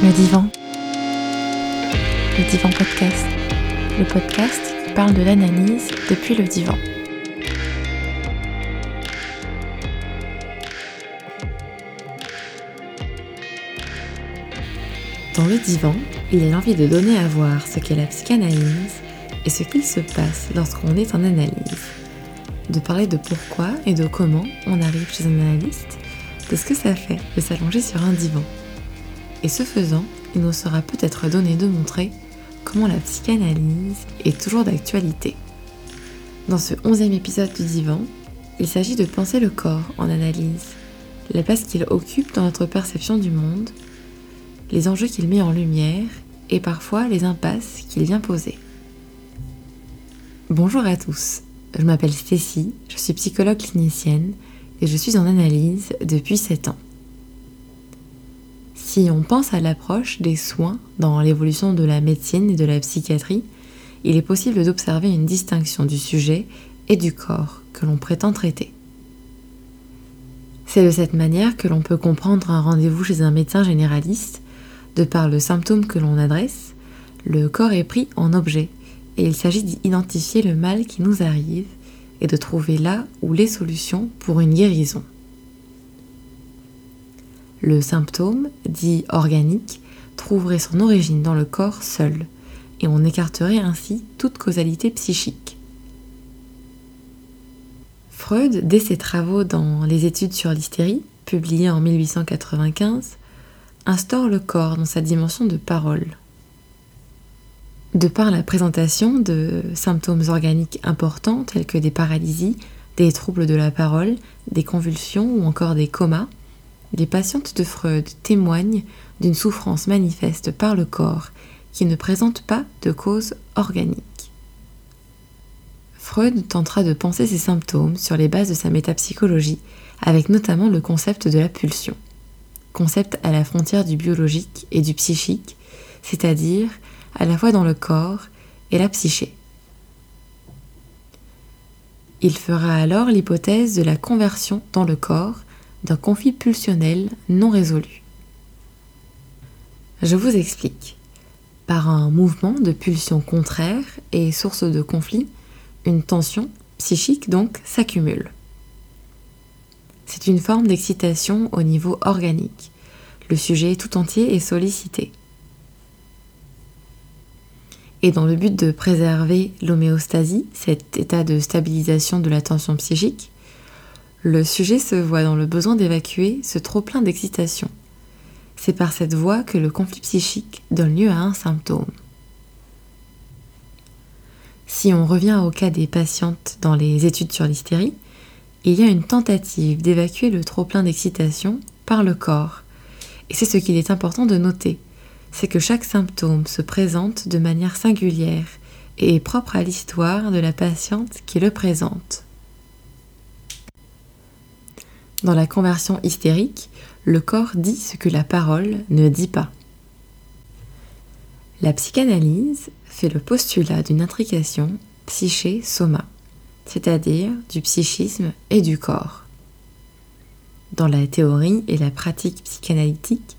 Le divan. Le divan podcast. Le podcast qui parle de l'analyse depuis le divan. Dans le divan, il est l'envie de donner à voir ce qu'est la psychanalyse et ce qu'il se passe lorsqu'on est en analyse. De parler de pourquoi et de comment on arrive chez un analyste, de ce que ça fait de s'allonger sur un divan. Et ce faisant, il nous sera peut-être donné de montrer comment la psychanalyse est toujours d'actualité. Dans ce onzième épisode du divan, il s'agit de penser le corps en analyse, la place qu'il occupe dans notre perception du monde, les enjeux qu'il met en lumière et parfois les impasses qu'il vient poser. Bonjour à tous, je m'appelle Stécie, je suis psychologue clinicienne et je suis en analyse depuis 7 ans. Si on pense à l'approche des soins dans l'évolution de la médecine et de la psychiatrie, il est possible d'observer une distinction du sujet et du corps que l'on prétend traiter. C'est de cette manière que l'on peut comprendre un rendez-vous chez un médecin généraliste. De par le symptôme que l'on adresse, le corps est pris en objet et il s'agit d'identifier le mal qui nous arrive et de trouver là où les solutions pour une guérison. Le symptôme, dit organique, trouverait son origine dans le corps seul, et on écarterait ainsi toute causalité psychique. Freud, dès ses travaux dans Les études sur l'hystérie, publiés en 1895, instaure le corps dans sa dimension de parole. De par la présentation de symptômes organiques importants tels que des paralysies, des troubles de la parole, des convulsions ou encore des comas, les patientes de Freud témoignent d'une souffrance manifeste par le corps qui ne présente pas de cause organique. Freud tentera de penser ces symptômes sur les bases de sa métapsychologie, avec notamment le concept de la pulsion, concept à la frontière du biologique et du psychique, c'est-à-dire à la fois dans le corps et la psyché. Il fera alors l'hypothèse de la conversion dans le corps d'un conflit pulsionnel non résolu. Je vous explique. Par un mouvement de pulsion contraire et source de conflit, une tension psychique donc s'accumule. C'est une forme d'excitation au niveau organique. Le sujet tout entier est sollicité. Et dans le but de préserver l'homéostasie, cet état de stabilisation de la tension psychique, le sujet se voit dans le besoin d'évacuer ce trop-plein d'excitation. C'est par cette voie que le conflit psychique donne lieu à un symptôme. Si on revient au cas des patientes dans les études sur l'hystérie, il y a une tentative d'évacuer le trop-plein d'excitation par le corps. Et c'est ce qu'il est important de noter, c'est que chaque symptôme se présente de manière singulière et est propre à l'histoire de la patiente qui le présente. Dans la conversion hystérique, le corps dit ce que la parole ne dit pas. La psychanalyse fait le postulat d'une intrication psyché-soma, c'est-à-dire du psychisme et du corps. Dans la théorie et la pratique psychanalytique,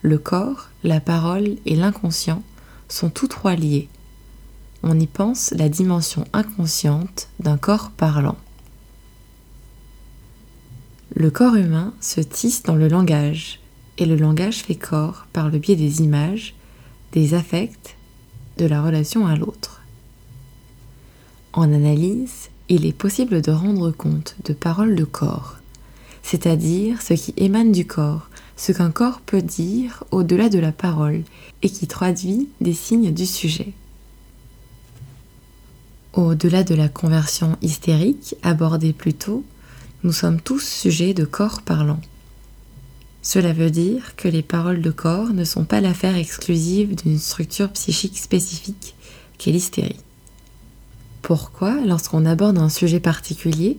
le corps, la parole et l'inconscient sont tous trois liés. On y pense la dimension inconsciente d'un corps parlant. Le corps humain se tisse dans le langage, et le langage fait corps par le biais des images, des affects, de la relation à l'autre. En analyse, il est possible de rendre compte de paroles de corps, c'est-à-dire ce qui émane du corps, ce qu'un corps peut dire au-delà de la parole et qui traduit des signes du sujet. Au-delà de la conversion hystérique abordée plus tôt, nous sommes tous sujets de corps parlants. Cela veut dire que les paroles de corps ne sont pas l'affaire exclusive d'une structure psychique spécifique qu'est l'hystérie. Pourquoi, lorsqu'on aborde un sujet particulier,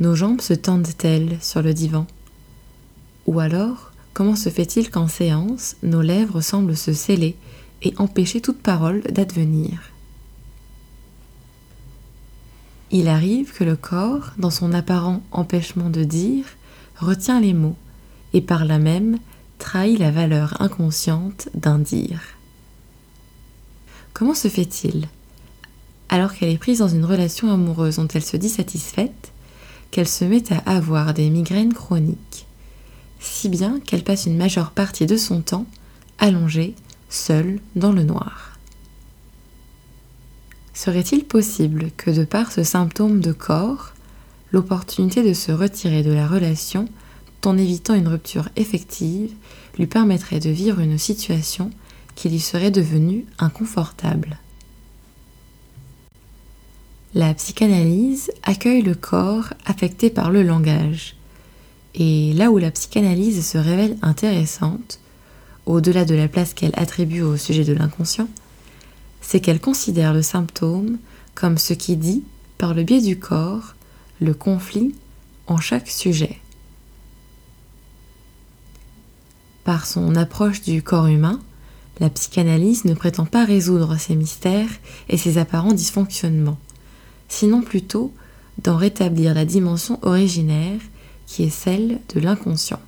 nos jambes se tendent-elles sur le divan? Ou alors, comment se fait-il qu'en séance, nos lèvres semblent se sceller et empêcher toute parole d'advenir? Il arrive que le corps, dans son apparent empêchement de dire, retient les mots, et par là même trahi la valeur inconsciente d'un dire. Comment se fait-il, alors qu'elle est prise dans une relation amoureuse dont elle se dit satisfaite, qu'elle se met à avoir des migraines chroniques, si bien qu'elle passe une majeure partie de son temps allongée, seule, dans le noir? Serait-il possible que de par ce symptôme de corps, l'opportunité de se retirer de la relation en évitant une rupture effective lui permettrait de vivre une situation qui lui serait devenue inconfortable? La psychanalyse accueille le corps affecté par le langage. Et là où la psychanalyse se révèle intéressante, au-delà de la place qu'elle attribue au sujet de l'inconscient, c'est qu'elle considère le symptôme comme ce qui dit, par le biais du corps, le conflit en chaque sujet. Par son approche du corps humain, la psychanalyse ne prétend pas résoudre ces mystères et ces apparents dysfonctionnements, sinon plutôt d'en rétablir la dimension originaire qui est celle de l'inconscient.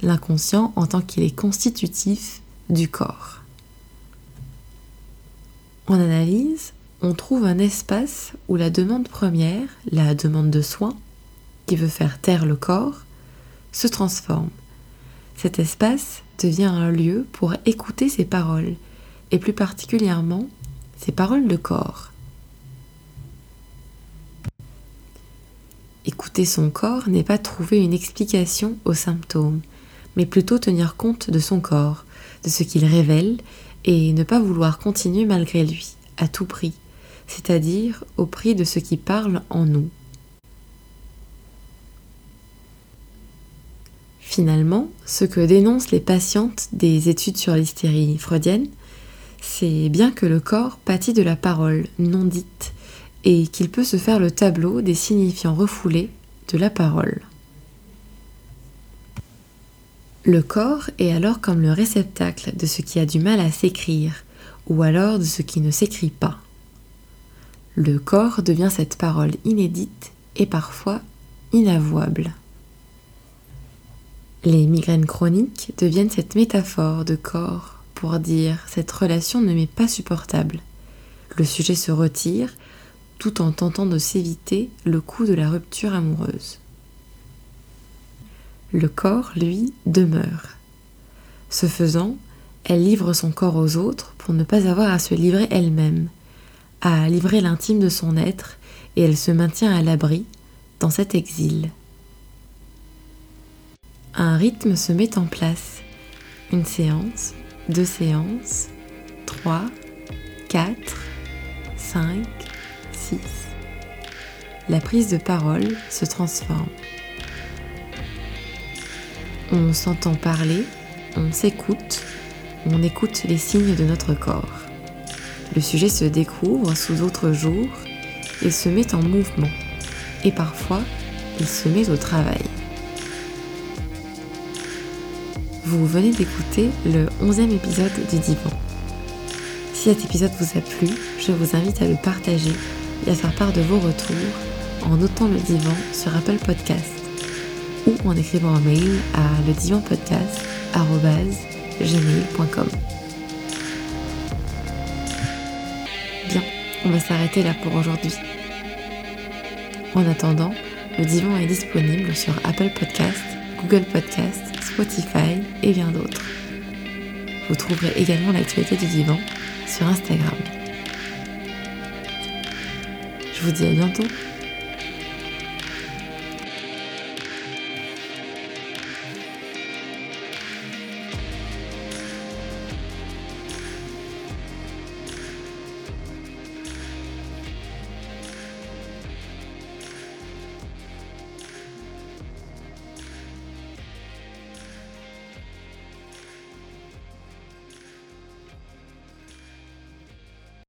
L'inconscient en tant qu'il est constitutif du corps. En analyse, on trouve un espace où la demande première, la demande de soins, qui veut faire taire le corps, se transforme cet espace devient un lieu pour écouter ses paroles, et plus particulièrement ses paroles de corps. Écouter son corps n'est pas trouver une explication aux symptômes, mais plutôt tenir compte de son corps, de ce qu'il révèle, et ne pas vouloir continuer malgré lui, à tout prix, c'est-à-dire au prix de ce qui parle en nous. Finalement, ce que dénoncent les patientes des études sur l'hystérie freudienne, c'est bien que le corps pâtit de la parole non dite et qu'il peut se faire le tableau des signifiants refoulés de la parole. Le corps est alors comme le réceptacle de ce qui a du mal à s'écrire ou alors de ce qui ne s'écrit pas. Le corps devient cette parole inédite et parfois inavouable. Les migraines chroniques deviennent cette métaphore de corps pour dire cette relation ne m'est pas supportable. Le sujet se retire tout en tentant de s'éviter le coup de la rupture amoureuse. Le corps, lui, demeure. Ce faisant, elle livre son corps aux autres pour ne pas avoir à se livrer elle-même, à livrer l'intime de son être, et elle se maintient à l'abri dans cet exil un rythme se met en place. Une séance, deux séances, trois, quatre, cinq, six. La prise de parole se transforme. On s'entend parler, on s'écoute, on écoute les signes de notre corps. Le sujet se découvre sous d'autres jours et se met en mouvement. Et parfois, il se met au travail. Vous venez d'écouter le 11e épisode du Divan. Si cet épisode vous a plu, je vous invite à le partager et à faire part de vos retours en notant le divan sur Apple Podcast ou en écrivant un mail à ledivanpodcast.gmail.com Bien, on va s'arrêter là pour aujourd'hui. En attendant, le divan est disponible sur Apple Podcast, Google Podcast Spotify et bien d'autres. Vous trouverez également l'actualité du divan sur Instagram. Je vous dis à bientôt